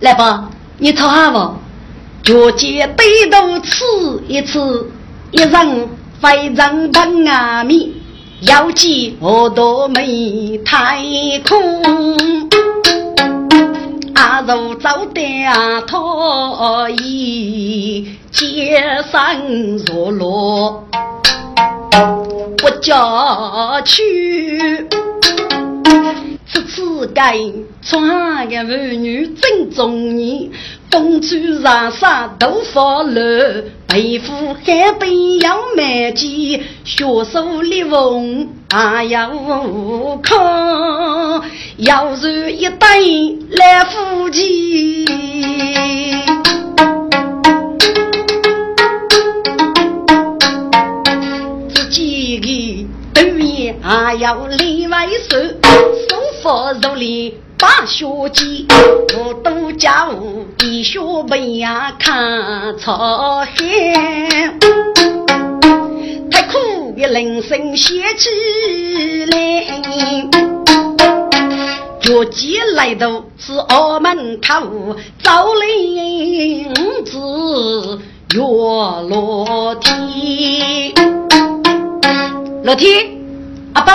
来吧，你唱下吧。脚尖对头吃一次，一人非常疼啊米，要记我多没太空。阿如走的啊，拖衣街上若落，不叫去。此次该穿个妇女正中年，风吹染纱头发乱，皮肤还被要满肩，血手裂缝还要看，要是一对来夫妻，自己的对面还要另外手。佛如里把学记，我都家务弟兄们呀看朝鲜，太苦的人生写起来，脚尖来到是澳门口，早领子月落天，老天，阿爸，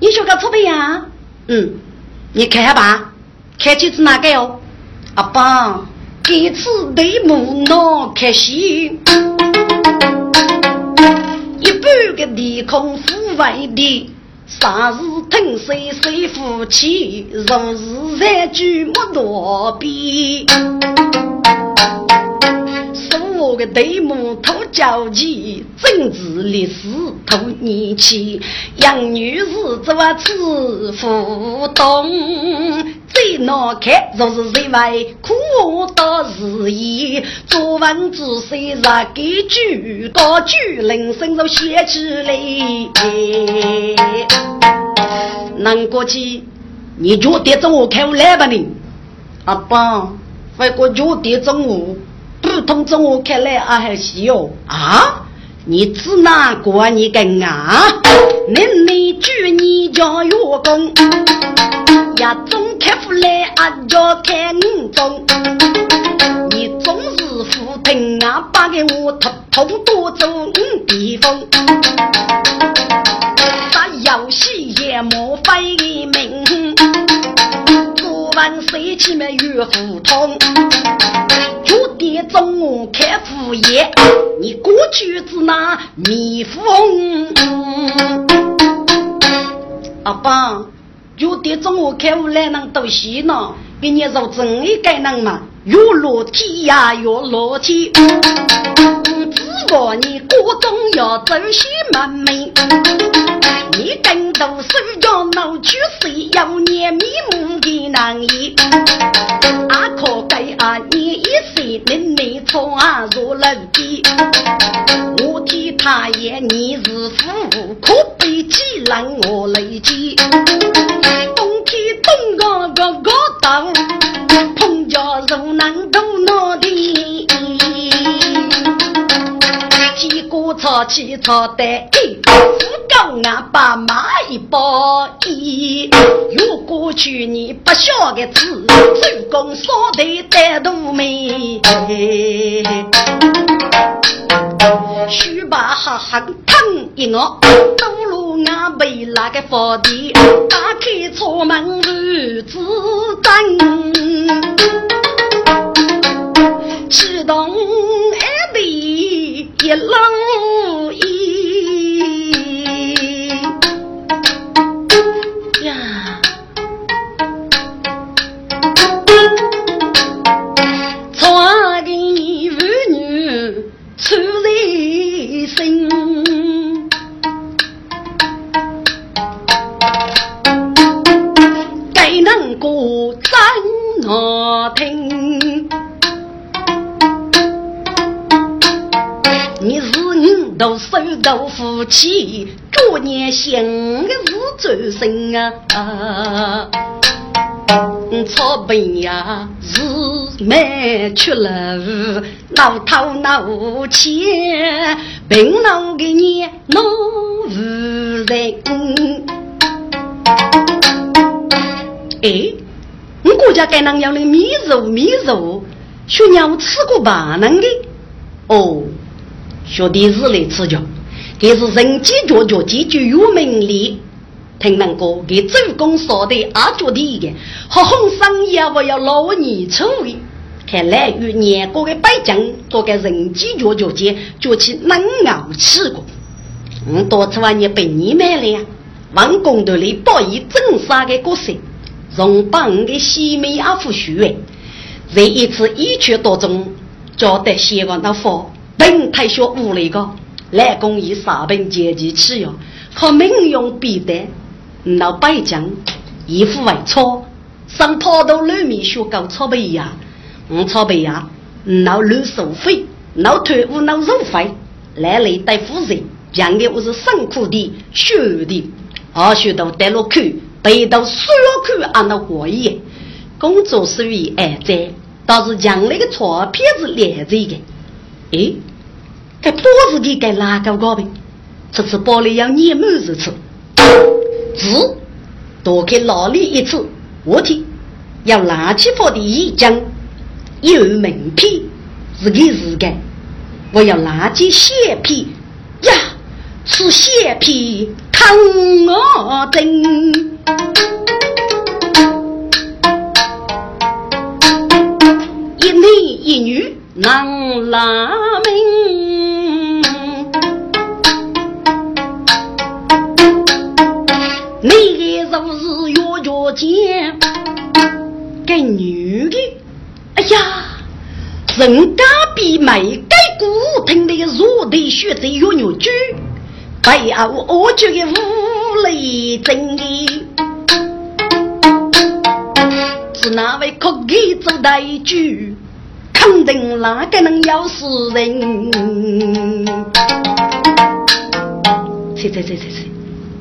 你学个错别呀？嗯，你看吧，看起是哪个哟？阿爸，这次对木脑开心，一半个地空腐外的，啥时腾水水夫妻，若是三聚莫多比。个对母头交际，政治历史头年轻，杨女士做此互动，最难看就是这位苦到日夜，作文字写上几句，高句人生都写起来。难过去，你觉得中午看我来吧你？阿爸，外国觉得中午。普通中我看来啊还是哟啊！你指哪个你跟啊？恁你举你叫员工，呀总开户来啊叫看你中，你总是不听俺把给我偷偷多走地方，打游戏也莫费命，做完事情么越互通，九点钟我开副业，你过去子那蜜蜂，阿爸。有点中午开户来能都西呢，给你说真一个人嘛，越落天呀越落天。只望你国中要走些门门，你更多手要闹出谁要念面目的难言。阿可啊入楼梯，我替他也你是父，可悲几让我累积。东个个个当，碰着肉难都拿的，几个吵起吵的，只够俺爸妈一包衣。如果去你不晓得字，手工烧的带肚美。须把哈哈疼一我，走路俺被那个佛地，打开车门如子灯，启动二地一路出来。心，该能过怎我听？你是你都手到夫妻，过年？行的是周生啊！草本呀是卖出了，老头老钱，病老的你老无人。哎，我国家该能样的米肉米肉，小娘吃过吧？能的？哦，兄弟是来吃酒，这是人间脚脚解决有名利。听人哥给周公说的阿脚的个，好红生意我要老年成为，看来与年过的北京做个人机脚脚间，脚起能熬吃过。嗯，多次万年被你买了呀！王公头里报以正杀的角色，荣帮的西美阿夫许愿，这一次一拳多中，叫得希望到佛本太学无力个，来公以杀本阶级吃药，靠民用必得。老百将衣服外错，上跑到里面学搞草背呀，我草背呀，老乱收费，老退伍老入费，来来带夫人，讲的我是辛苦的学的，二学到带了去，背到所有去按照过意，工作属于安在，倒是将那个错片子连着的，哎，该脖子的该哪个搞的？这次包里要年满日次。字多给老李一次，我听。要垃圾房的一讲有名片是个是个，我要拿起血皮呀，吃血皮疼我真，一男一女能拉命。个若是要着见，给女的，哎呀，人家比没给古听的弱的学在有牛句，背后我觉得无雷真的，是哪位可给做大句，肯定哪个能咬死人？去去去去去，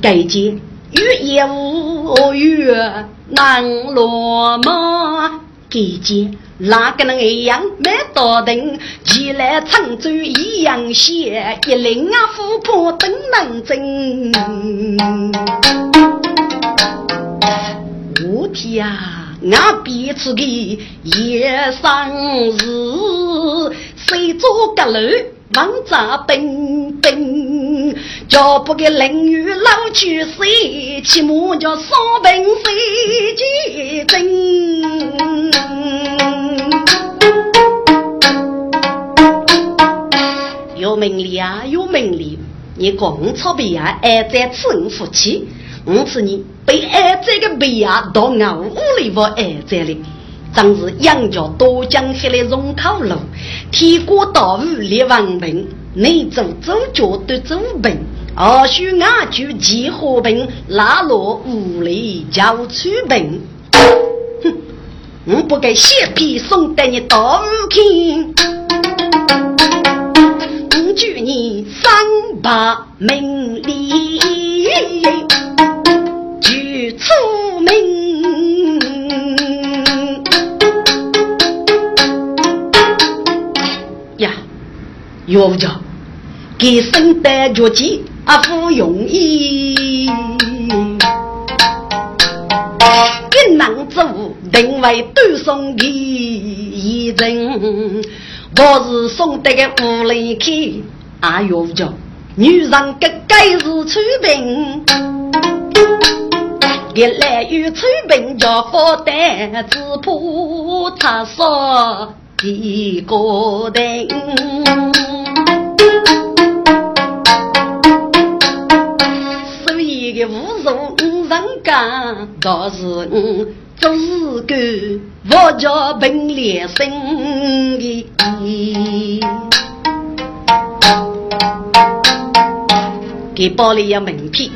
改节。月夜无月难落马，给见哪个能一样没到等？起来长洲一样斜，一领啊富婆等能争。我天呀，俺彼此的夜上日，谁做阁楼？王炸兵兵，脚步给淋雨老去谁？起码叫双兵谁结阵？有名利啊，有名利！你公操别啊，爱在此人夫妻，我是你被爱这个别啊，到俺屋里我爱在里。正是杨家多江黑的荣口路，天过大雨立王平，你走走脚都走平，二叔俺就结和平，拉落屋里叫出平。哼，我不该血皮送得你到天，我祝你三百名利，举出名。要着给生得脚气啊不容易，一男子定为多送的一人，我是送得个屋里去啊要着。女人个该是出病，一来有出病叫负担，只怕他说一个人。干倒是我做事干，我叫凭良心的。给包里要名片，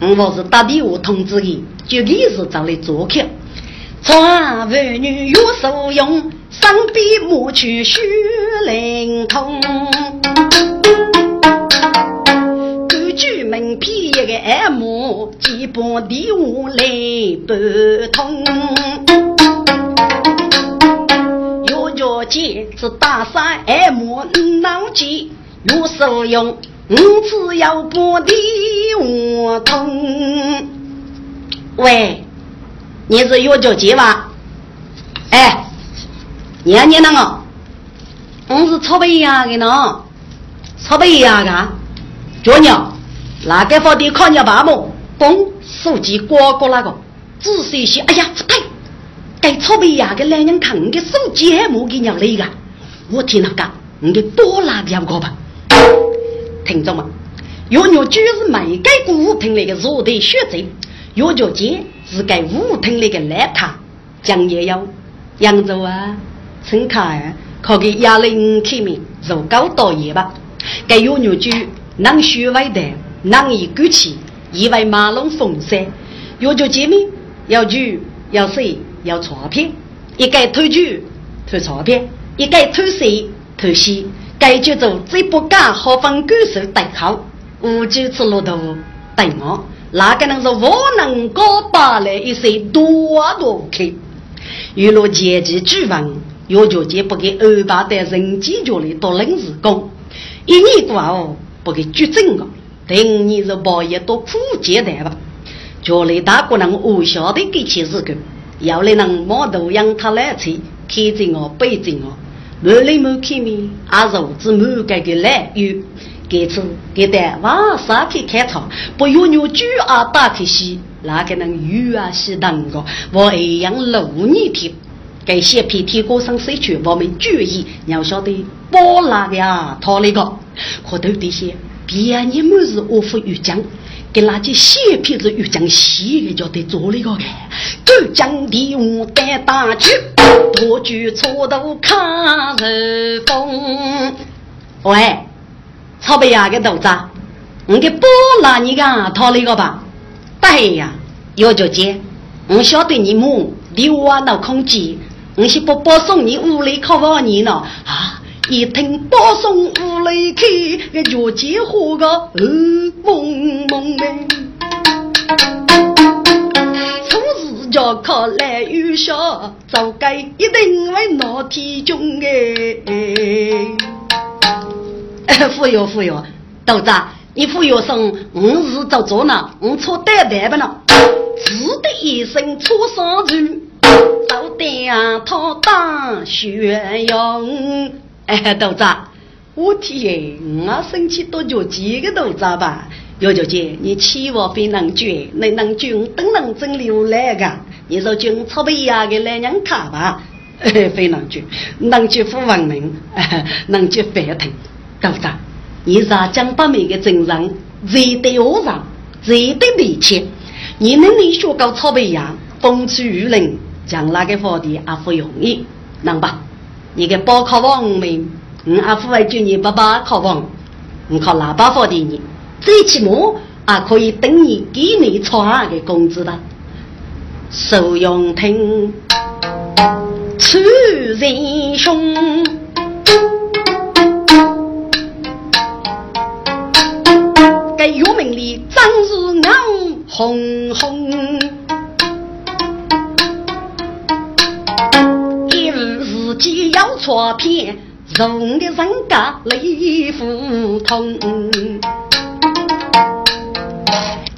我是打电话通知的，就临时找来做客。传闻女有所用，身边无去寻灵通，独住门边一个耳膜，即把电话来拨通。月照姐是大三耳膜，你脑筋有声用，我只要把电话通。喂，你是月照姐吧？哎。年年那个，我是草背牙的呢，草背牙的，叫鸟。哪个放的看鸟爸母，嘣，手机挂过那个，仔细些，哎呀，不对！该草莓呀，个男人看你的手机还没给鸟来个，我听那个，你给多拿点个吧。听着嘛，有鸟就是每个古亭那个热带学者，有叫姐是该舞厅那个来他，讲也有扬州啊，陈卡啊，考给亚林开明，入高导演吧。该有鸟就能学外的。难以举起，意外马龙风山，要叫见面，要酒，要水，要钞票，一该偷酒偷钞票，一该偷水偷戏，该叫做最不敢好分感受对口，无酒吃骆驼对我，哪个能是我能搞把来一些多多去？娱乐阶级举文，要叫见不给二八的人间角里多临时工，一年过后不给举证个。等你是包一多苦阶段吧，家里大姑娘我晓得给钱是个，要来能毛头养他来吃，看着我背着我，满里没开面，啊肉子满盖个来有，给次给的晚上去开场，不用牛猪啊打开戏，那个能鱼啊是当个，我一样六年天，给些皮天过上水去，我们注意，要晓得包那个啊，他那个，可头这些。别你们是我府玉江，给那些血皮子玉江洗的叫得做那个个，都将地我带大去，多举锄头看日风。喂，草背呀个豆子，我给包了你个套那个吧？对呀，要叫姐，我晓得你母留啊那空间，我是不包送你屋里靠房你呢啊。一听包送屋里去，个脚尖花个红蒙蒙的。初时叫靠来有笑，早该一定会闹天中哎。忽悠忽悠，豆子，你忽悠声，我是做做呢，我错带带不呢？只的一声出上去，早点他当学用。哎，豆子，我天，我生气多久几个豆子吧？姚九姐，你欺我非能绝，你能军等能真流来个？你说军草背呀个来人看吧？非能绝，能绝不文明，能绝反腾，豆子，你是江北美的真人，最对我上，最对力气，你能力学高草背呀，风吹雨淋，将那个皇帝阿不容易，能吧？你个报考王明，我阿父为叫你爸爸考王，你考喇叭法的你，最起码还可以等你给你差的工资的。受用听，出人凶，该岳明里张是硬红红。既要错片，容的人家泪胡同。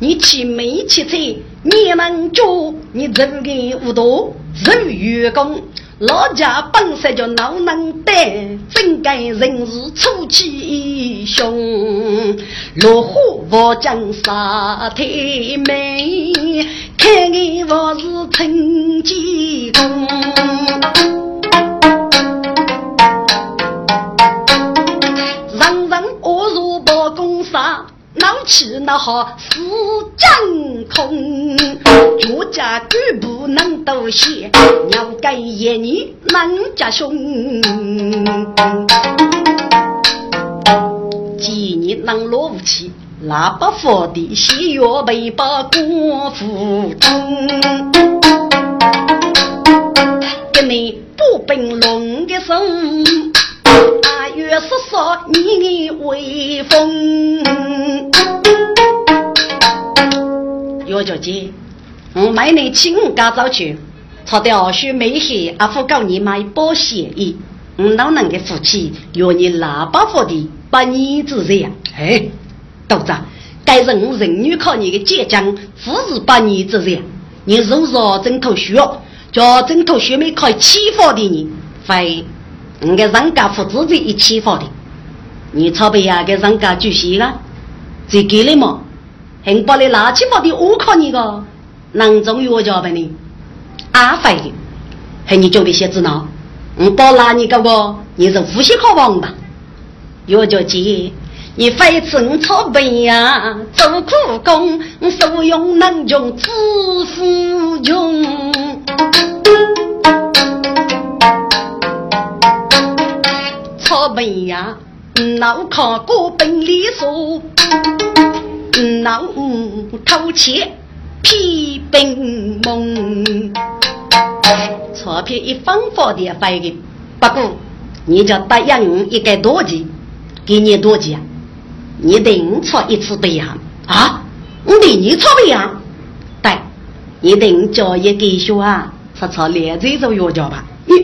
你去没去车，你能做，你走个无多，走员工。老家本身就老能得，怎该人是出气凶？落户我江沙太美，看你我是陈继公。闹起闹好是真空，国家举不能多些，要改业你能家凶。几年能落武器，喇叭佛的西药被把国服中，给你不 bình 龙的声。八月十四，你威风。岳小姐，我买你请假早去，差点学美黑阿父告你买保险衣。我老人的夫妻要你喇叭佛的把你子这样。哎，豆子，该人人女靠你的倔强，不是把你子这样。你如若枕头学，叫枕头学妹可以欺负的你，非。你跟人家父子在一起发的，你操背呀？跟人家主席了，最给了嘛？还把你拿起发的我靠你个，囊中药家呗你？阿飞，还你准备写字呢？我包拿你个个，你是呼吸考王吧？药家姐，你非吃操背呀？做苦工，我受用能穷，致富穷。草本呀，脑壳过本里数，脑偷窃皮本梦。钞票一分发的发给，不过你叫答应我一个多钱，给你多钱啊？你等错一次备养啊？我等你错备养，对，你得我交一个学啊，他操连这种药教吧？你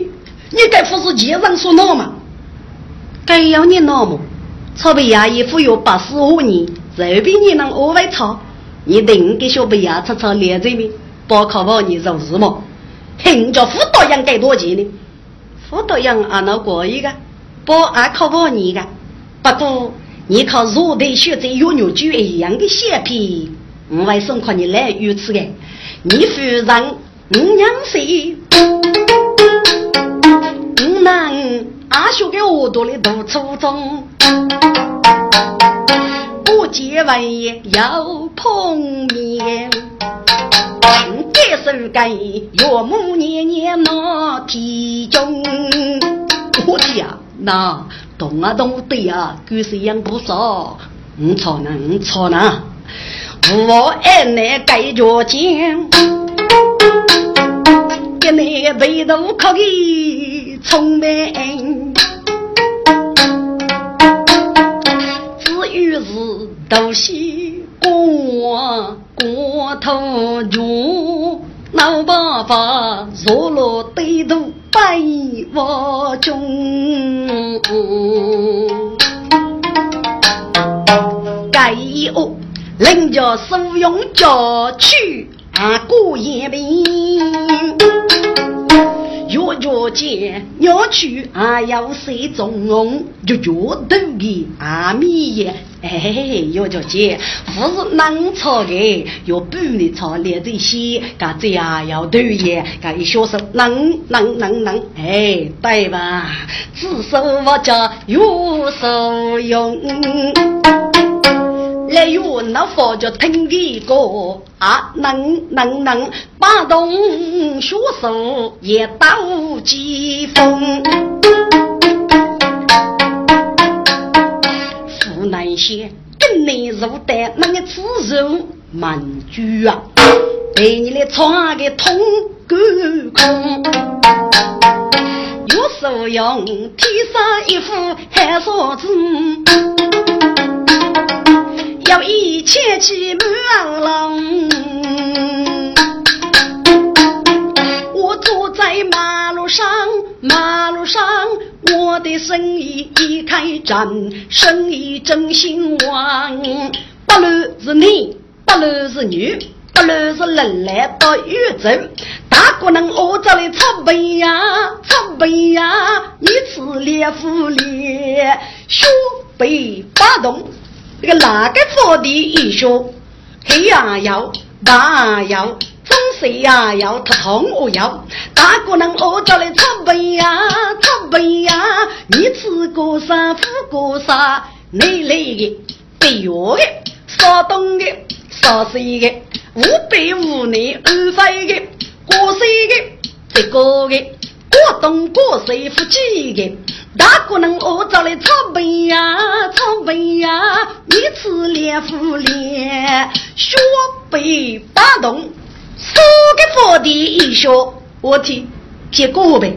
你该不是街上说闹吗？该要你那么，草背牙一副有八十五年，这边你能额外操，你等给小背牙擦擦脸这边，报考报你做事么？人家辅导员给多钱呢？辅导员俺那过一个，包俺考报你个，不过你靠肉的学在有牛猪一样的血皮，我为什么你来如此的？你夫人五娘谁，五男。阿叔给我读的读初中，不结婚要碰面，该是该岳母年年闹体重。我的呀，那动啊动的呀，狗是养不少，唔错呢，唔错呢，我爱那盖着肩，给那背头可以聪明。都西过过头中，老爸爸坐落对头百窝中，该哦，人家收用家去啊过眼病，月月见，要去还要水中翁，月月都给阿弥耶。哎，月月见，不是能炒的，要半日炒连这些，噶这样要头耶，噶一小手能能能能，哎，对吧？至少我家有手用。来哟，那佛就听的歌啊，能能能把动学手也到几风。湖南县跟你入的那个自肉满居啊，被你来穿个通沟空。有手用天上一副海臊子。要一千骑满龙，我坐在马路上，马路上我的生意一开展，生意真兴旺。不论是男，不论是女，不论是人来到宇宙，大姑娘我这里操背呀，操背呀，一次连副连，胸背发动。这个哪个佛的一说，黑呀要，大要，中西呀要，他通我要，大姑娘我叫来操背呀，操背呀，你吃过啥，喝过啥，内来的，北药的，山东的，山西的，无北无内，安徽的，广西的，这个的，广东广西福建的。大姑娘，我找来草背呀，草背呀，一次连副连，学背打动，四个佛的一学，我听结果呗。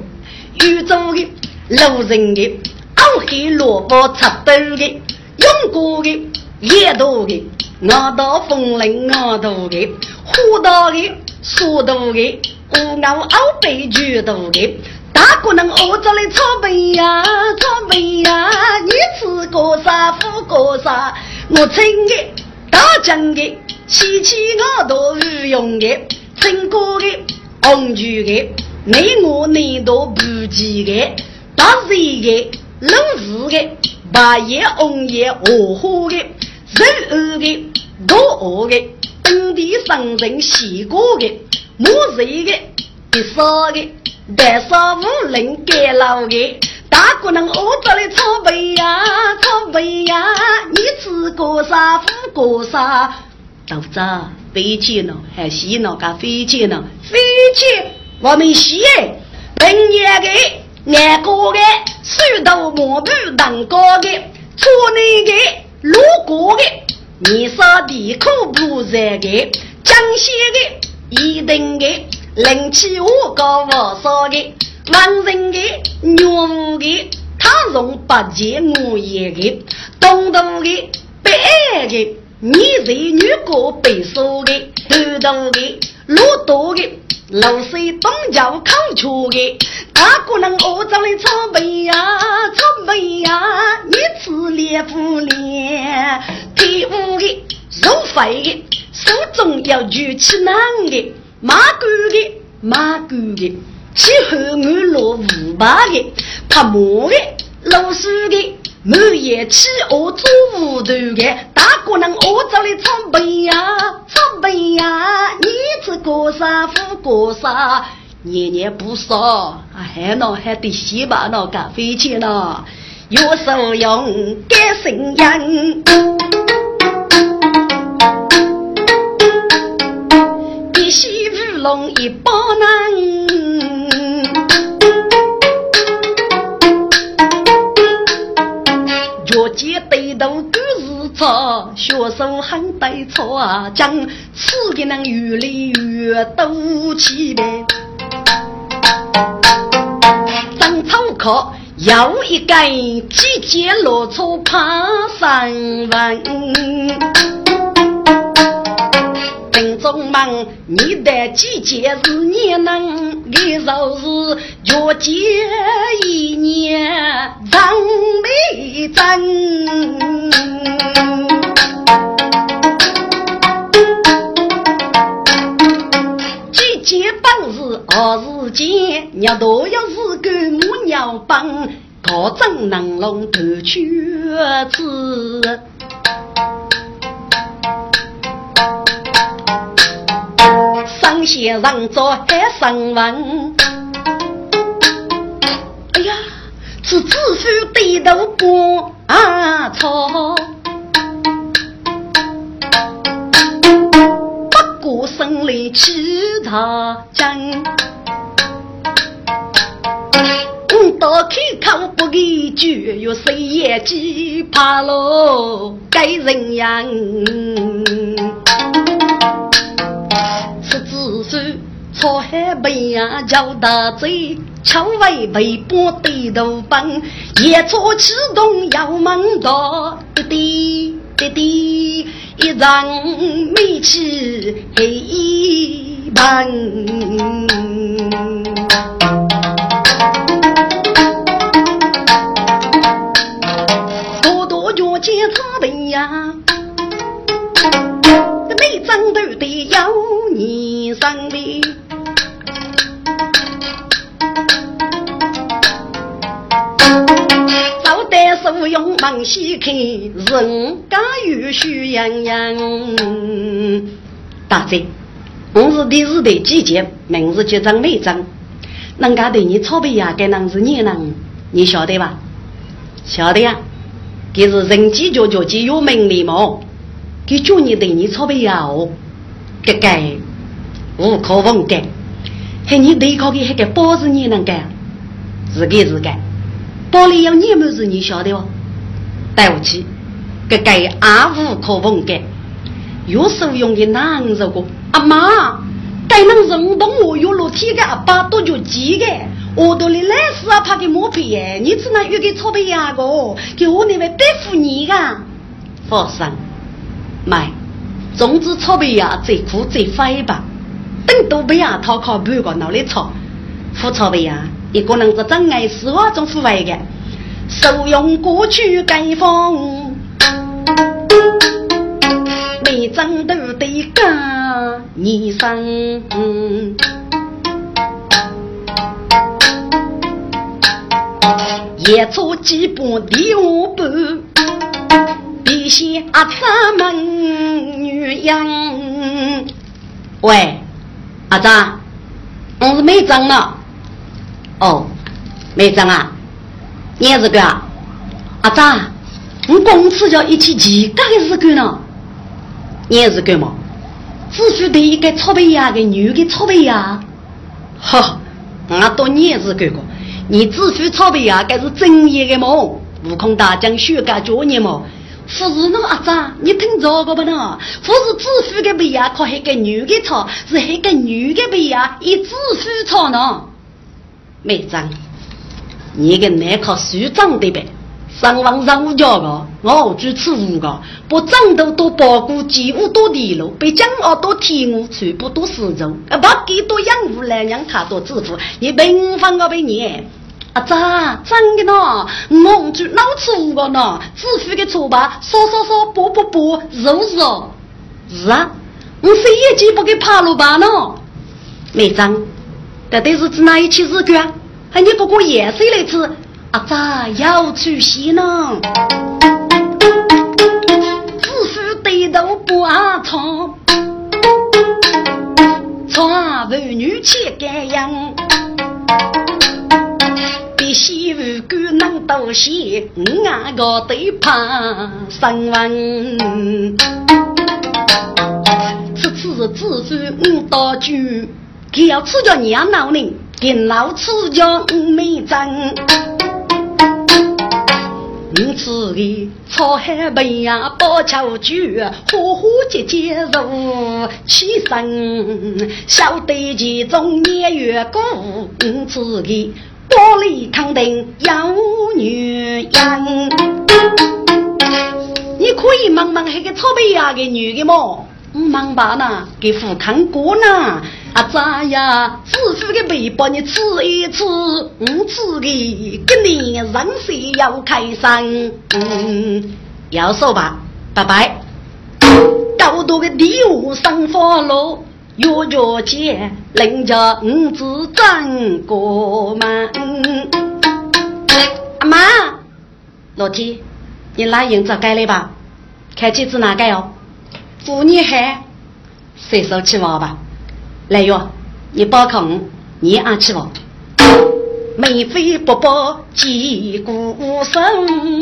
宇宙的、路人的、熬黑萝卜插豆的、用过的、野多的、熬到风铃熬到的、火到的、说到的、乌熬熬背举到的。大姑娘，我这里草背呀，草背呀，你吃过啥，喝过啥？我称的，大将的，稀奇我都用的，真过的，红曲的，你我你都不记的，大热的，冷日的，白叶红叶火火的，热热的，热热的，本地上人洗过的，木热的，一烧的。白沙无人盖老的，大姑娘我这里草背呀，草背呀，你吃过啥，喝过啥？豆子飞起了，还洗了个飞起了，飞起我们洗哎，本年的爱过的，水稻磨布当高的，村内的路过的，年少的苦不热的，江西的一定的。人气我高我少的，万人的女的，他容不见我一个，东东的北的，你是女过北说的，头东的路多的，老水东郊靠出的，大姑娘我长的草背呀，草背呀，你吃脸不脸，第五的肉肥的，手中要举起男的。马狗的，马狗的，气候安落五八的，拍磨的，老鼠的，满眼气恶做糊涂的，大姑娘我找的草背呀，草背呀，你吃过啥，喝过啥，年年不少，还能还得洗吧，那干飞去了，有手用干生烟。龙一包囊，脚尖对头都是草，学手很对草啊，将吃的能越来越多起来。长草棵又一根，季节落出爬山弯。林中忙，你的季节是年能，你就是月节一年长美真。季节本是何时见，鸟都要是个母鸟帮，高枕能龙头去子。上先生做海生文，哎呀，是子夫低头过啊草。我生来其他真，我到开口不给句，有谁也惧怕喽？该人样，孙草海背呀，叫大嘴，巧为背包对头奔，夜出启动要门道，滴滴滴滴。一张美气黑一般，多多脚尖擦背呀，每张都得要你上的。不用忙细看，人家有喜洋洋。大姐，我是的是的季节，名字叫张美张。人家对你草背呀，该人是你人，你晓得吧？晓得呀，这是人机叫叫机有名的嘛。给叫你对你草背呀哦，这个无可奉改。还你对抗的还个包是你能干？是个是个。包里要你么子，你晓得哦？对不起，这个也无可奉改。有受用的男人个阿妈，该能认同我有裸体的阿爸多久几个？我都里来时啊，他给磨皮耶，你只能有个草背牙个，给我那位对付你个。放心，买，总之草背牙最苦最快吧。等都不要讨靠半个脑里草，副草背牙。一个人在障碍是我种腐败的，受用过去改风，每张都得干你生。一出几把第五步，必先阿三门女人。喂，阿张，我是没张了。哦，梅长啊，你是个阿张，我公司叫一起几个是个呢？你是个嘛？只需得一个草背呀，个女的草背呀。哈，我当你是个个，你只需草背呀，该是正业的嘛？悟空大将学个教你嘛？不是那阿张，你听着个不呢？不是只需个背呀，靠一个女的草，是一个女的背呀，一只需草呢？没长，你跟那靠树长的呗，上房上五家个，我住吃五个，不长得多包谷，几乎多地路，被江傲多天我全部都是肉，啊，把几多养护来让他多致富，你平凡个被你，啊咋真的呢？我住老吃五个呢，致富的错吧，烧烧烧，剥剥剥，肉肉，是是啊，我谁也记不给爬路吧呢？没长。到底是指哪一期日啊？还你不过夜睡来吃？阿咋要出息呢？只是对头不阿长，从妇女去感应，比媳妇更能多些，俺个得怕生问。此次只是五道军。他要吃叫娘老人，跟老吃叫没真。你吃的草海杯呀，包巧酒，火火节节如起身，晓得其中年月过。你吃的玻璃康定有女人，你可以问问那个草背呀的女的么？忙吧呢，给富康过呢。啊咋呀？致富的背包你吃一吃，我吃的跟你人生要开心。嗯，要说吧，拜拜。高度的礼物生花落，月月见，人家五子争过门。阿妈，老弟，你拿银子盖来吧？看机子哪盖哦？妇女海，随手去玩吧。来哟，你包空，你也去玩。眉飞不报击鼓声，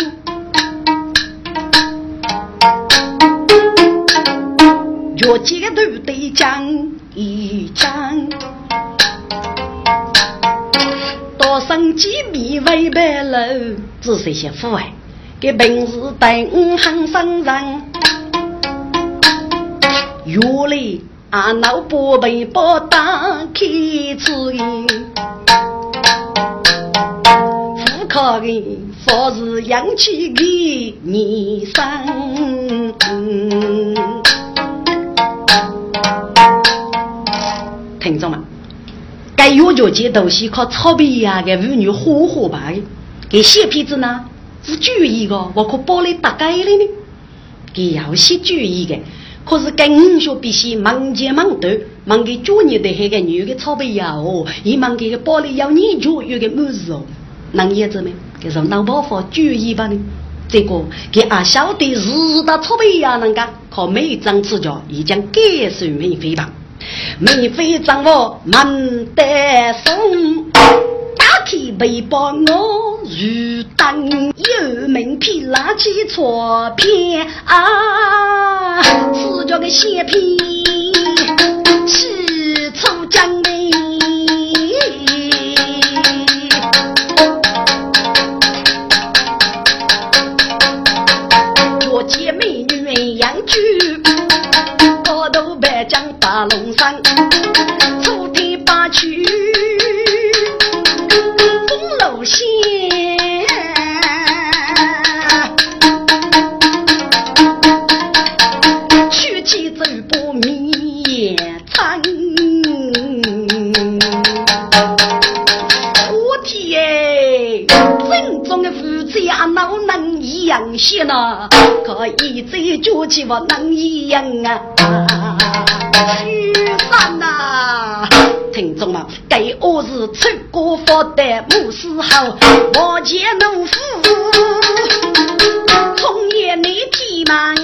若街头对讲一讲，多生几米为白楼，只是些父爱，给平时等很生人，原来阿老伯被包打开吃烟。靠的佛是养起的泥生，听众们，该药酒节都是靠草皮呀的妇女火火办的，给小骗子呢是注意的，我可包来大概了呢，给要些注意的，可是跟五学必须忙前忙后，忙给专业的那个女的草皮呀哦，一忙给个包里要研究有个么子哦。能叶子没？给说脑包袱注意吧呢？这个给俺晓得日的储备呀，人家靠每张纸条已经感受免费吧？免费掌握门得松，开背包我如灯，有名片拿起错片啊，是叫个血片，起初将美。大龙山，能一样些呢？可以再举起我能一样啊？雨伞呐，听众们，给我是出国发的牧师好，我见农夫从业内提忙，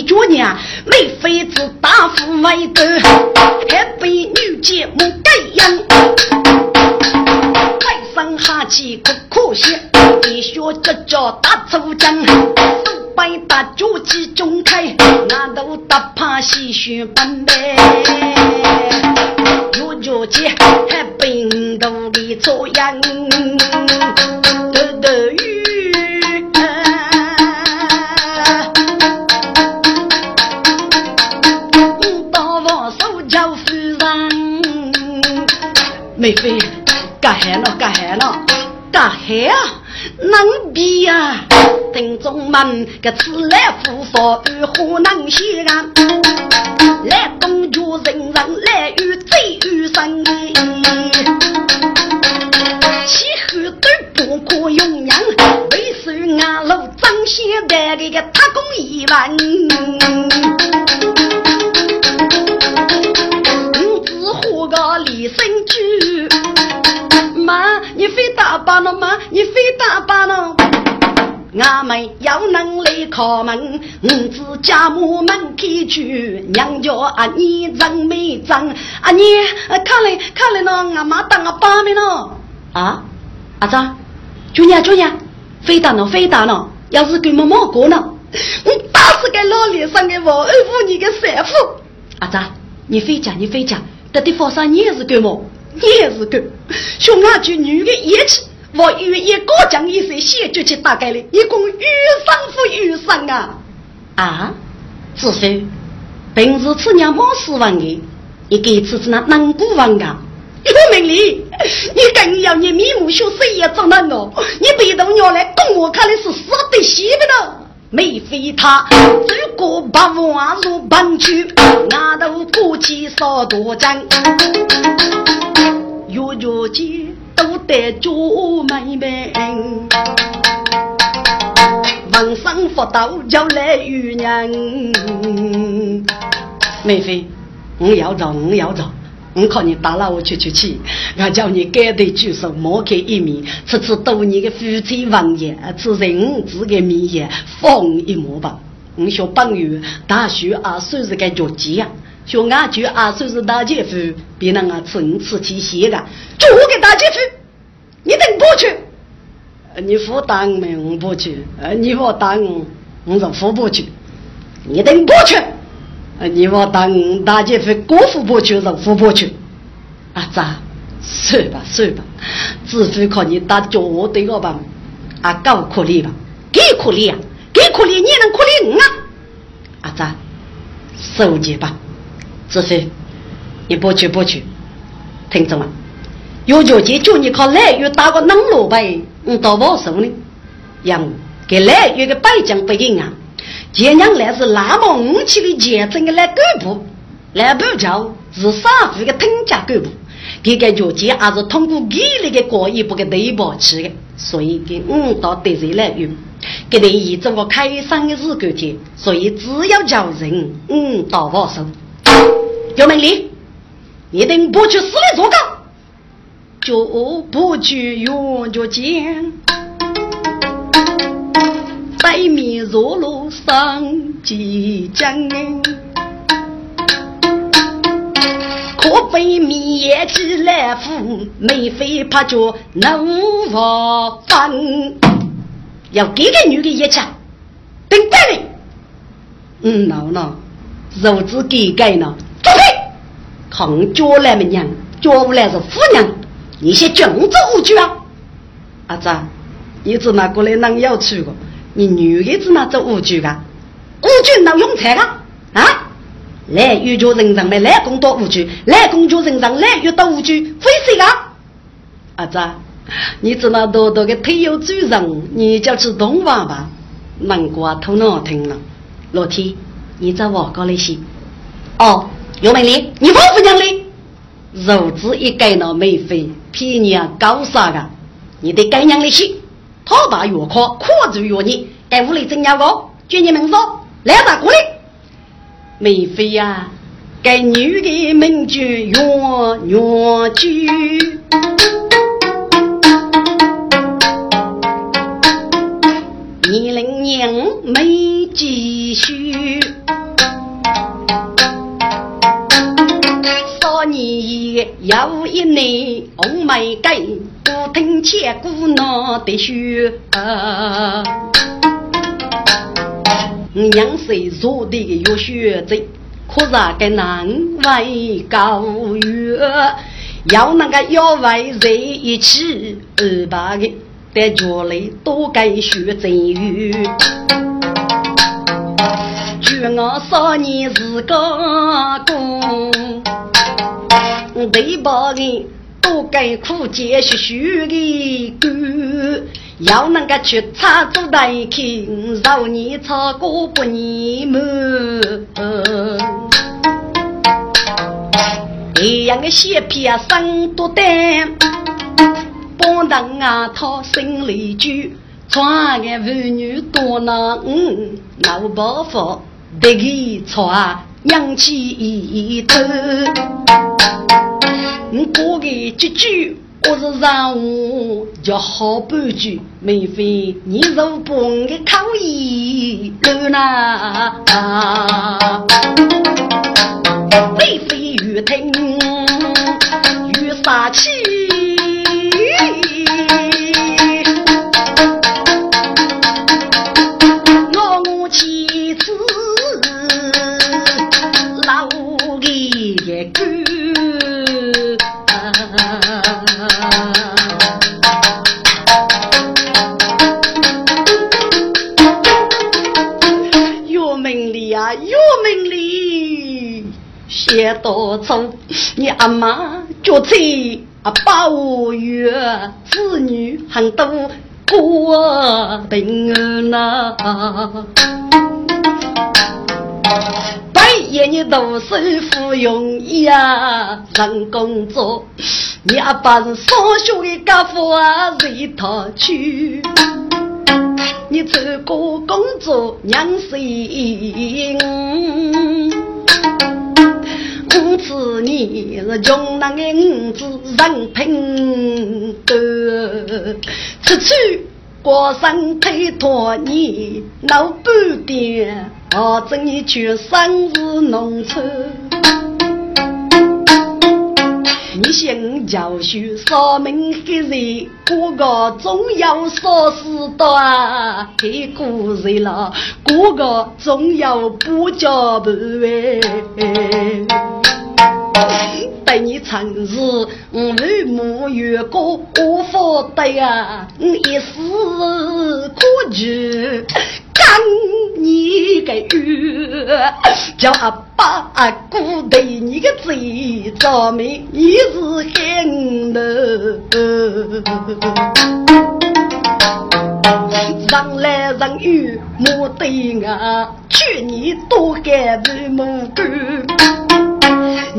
你做娘，妹妃子大富为德，还被女杰莫盖样。再生下去可可惜，一学这叫大粗将，手摆大脚气中开，那都打怕西血斑白。脚尖还冰冻的朝阳，妹妃，干喊了，干喊了，干喊啊，能比呀？听众们，个此来福佛与何能写啊？来东绝人人来与贼与生，起后都不可用样，为首俺路张先的这个他公一万，敲门，五子家母门开去，娘叫阿你真没长，阿你看来看来呢，阿妈当阿爸没了啊！阿张，舅娘舅娘，非打呢非打呢，要是给妈妈过呢，你打死给老脸上的我二妇你个三妇！阿张，你非讲你非讲，这地方上你也是狗么？你也是狗，兄俺就女的义气。我与一个讲一些，先就去大概了，一共遇上不遇上啊！啊，子妃，平时吃娘没十万的，一个只是那南古王啊！岳明礼，你更要你面目学谁也做难哦！你别动鸟来，供我看的是死的西不得。没非他，如果把万如搬去，那都过去少多张。月月间都得做妹妹，晚上佛道要来遇人。妹妃，我要走，我要走。我靠你打了我去去去，我叫你改对举手，莫开一面，次次多你的夫妻王爷，此人子的面也放一模吧。我小朋友大学二岁是个脚鸡呀，就俺舅二岁是大姐夫，别人啊吃吃起些个，就我给大姐夫，你等不去？你负担没？我不去。呃，你负担我，我就付不去。你等不去？你我当大姐夫过户不去，是付不去。阿，咋？算吧算吧，只非靠你打叫我对个吧。阿，够可怜吧？给可怜啊，给可怜，你能可怜我啊？啊，咋？收起吧，只非你不去不去，听着嘛。有条件叫你靠来月打个冷萝卜，你到我手里，让给来月个白将不赢啊。前娘来是那么武气的前阵的来干部，来部桥是上府的听家干部，这个条件还是通过给力的过一步的对保起的，所以给五道得罪来用，给你以这个开山的日干天，所以只要叫人五道放手。有命令，一定不去死里做岗，就不去用脚尖。白面若路上几江，可悲面起来苦，眉飞怕脚能无分。要给个女的一枪，等待你。嗯，闹闹，肉子给改呢？走开！抗脚来么娘，脚不来是夫娘，你些君子无惧啊！阿子，你只拿过来能要去个？你女孩子那做武举个，武举能用财个啊？来玉家人上面来工作武举，来工作人上来遇到武举，非谁个？儿子，你只那多多的退休主人，你就去东莞吧。南瓜头脑听了，老天，你在我高里些。哦，有美丽，你王夫娘哩？肉质一改那美妃，皮娘高啥个？你得改娘哩些。他把药科，可住药你，该屋里真要个，叫你们说，来打过来。梅妃呀，该女的名叫药药居，你零娘没积蓄，有一年红梅根。不听千古闹的血，娘谁做的有血债，可是个难为高月，要那个要为在一起二八个，在家里多给血债有，劝我少年是个公，对把人。多给苦节学学的歌，要能够去唱做代听，少年唱歌不年满。这样的血皮啊，生多担，帮当啊，他心里住，穿个妇女多难，老伯父得给穿，扬起一头。我过个几句，我是让我叫好半句，妹妃你若不我口意了。呐，妹妃越听写多愁，你阿妈脚踩啊把我月，子女很多过平安呐。白夜你读书不容易啊，人工作，你阿爸是少学的家伙啊，随他去。你这个工作娘心，五子你是穷人的五子人品的，出去过生推脱你老半点，我这你去生是农村。你先教书，说明给人，个个总要说事多啊，给古人了，个个总要不教不为。对你成日，我母月过无法得啊，一时可举。干你个月，叫阿爸阿姑对你个嘴着迷，你是狠的。人来人去莫对啊，去你多干为母干。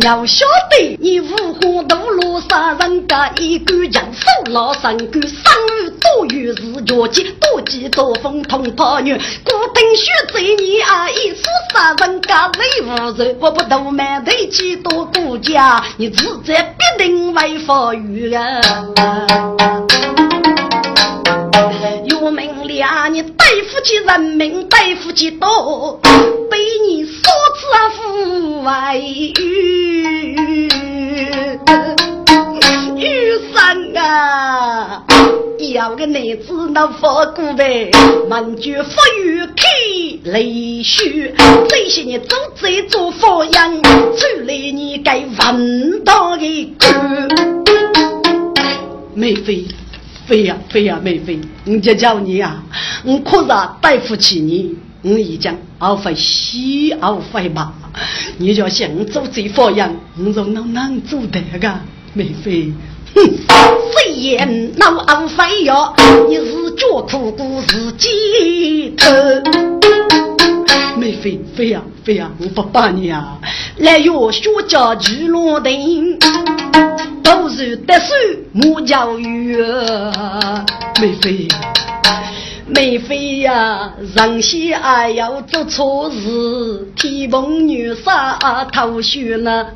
要晓得，你五花大路杀人家一杆枪，手拿三杆，生于多于是脚疾，多疾多风通跑女，孤丁血在你啊，一死杀人家累无人，我不都满头几多国家，你自在必定为法语啊！有命了，你对不起人民，对不起多，被你说此父外语，雨伞啊，要个男子那发过呗，满句法语开泪血，这些年做贼做佛样，出来你该闻到的歌，梅妃。飞呀飞呀，妹飞！我就叫你呀，我可是对不起你，我已经熬费西熬费吧。你就像我做这方样，我就能能做得个，妹飞。哼，谁言老熬费哟？你是脚苦苦自己头。妹飞飞呀飞呀，我不帮你呀，来哟，学家去落定。都是得手莫教育，梅妃，梅妃呀，人些还要做错事，提棚女杀偷血呢。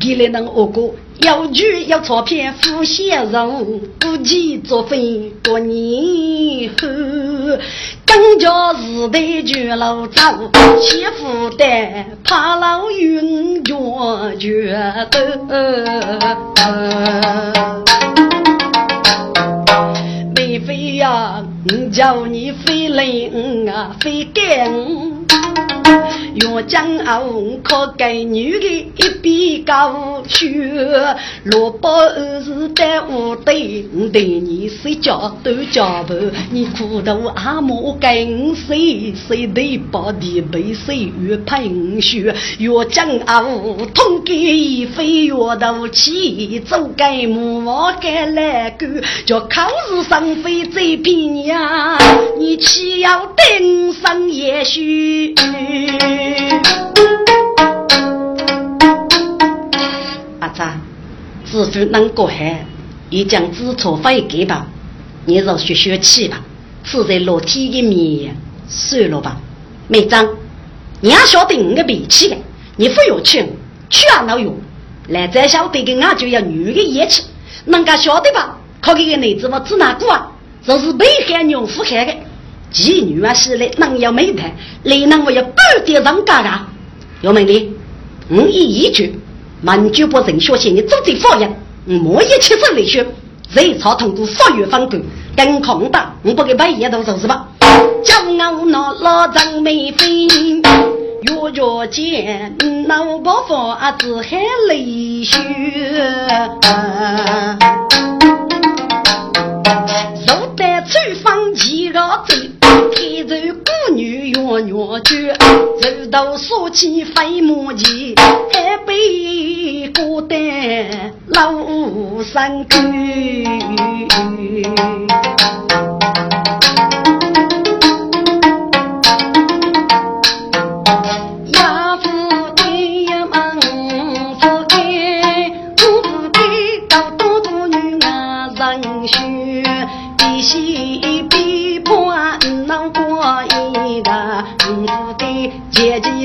给了能恶过，要剧要照片付先人，不计作废过年后。更叫是得绝老走，媳妇的怕老云脚觉得。妹飞呀，叫你飞灵啊，飞干。若将我可给女的一笔高血，萝卜是在屋里，对你睡觉都叫不，你苦头阿莫跟谁？谁得把地被谁越喷血？若将我痛给一飞越头起，走该木我该来个，叫考试上飞最便呀，你岂要顶上也许？阿扎，知府能过海，也将知错发给吧。你让学学气吧，是在落天的面，算了吧。梅章，你也晓得我的脾气的，你不要去，去啊哪用？来再晓得的俺就要女的义气，人家晓得吧？靠这个女子我指哪个啊？这是被害娘夫害的。妓女啊，是来能要美谈，来能我要半点上家的。有门的，我一一句，满就不人学习你做这方言，我一切是内学，人操通过法院分管，更空的，我不给白一都就是吧。骄傲那老张眉飞，月月见那不发子还泪血。入得厨房几个嘴。一杯，孤单老身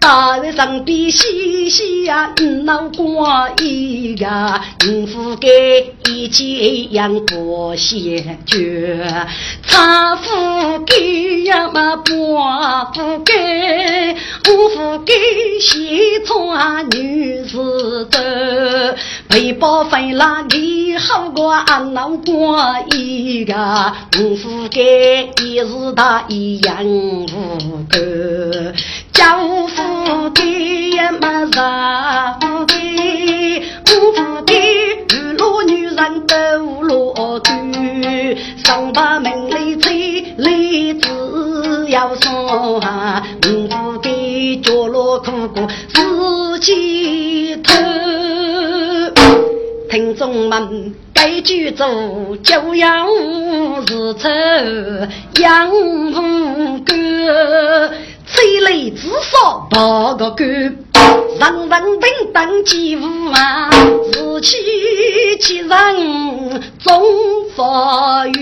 大人上边嘻嘻呀，闹瓜一呀，五福给一起养过先觉，茶福给呀嘛八福给，五福给西川女子的。背包回来，你好过俺老瓜一个，五福给一日他一样无个，家福的也没啥福给，五福给娱乐女人都落堆，上把门里吹里只要说，五福的角落苦过自己偷。听众们，该剧组就要是唱杨红歌，虽累只说抱个干，人人平等皆无啊，自欺欺人终发缘。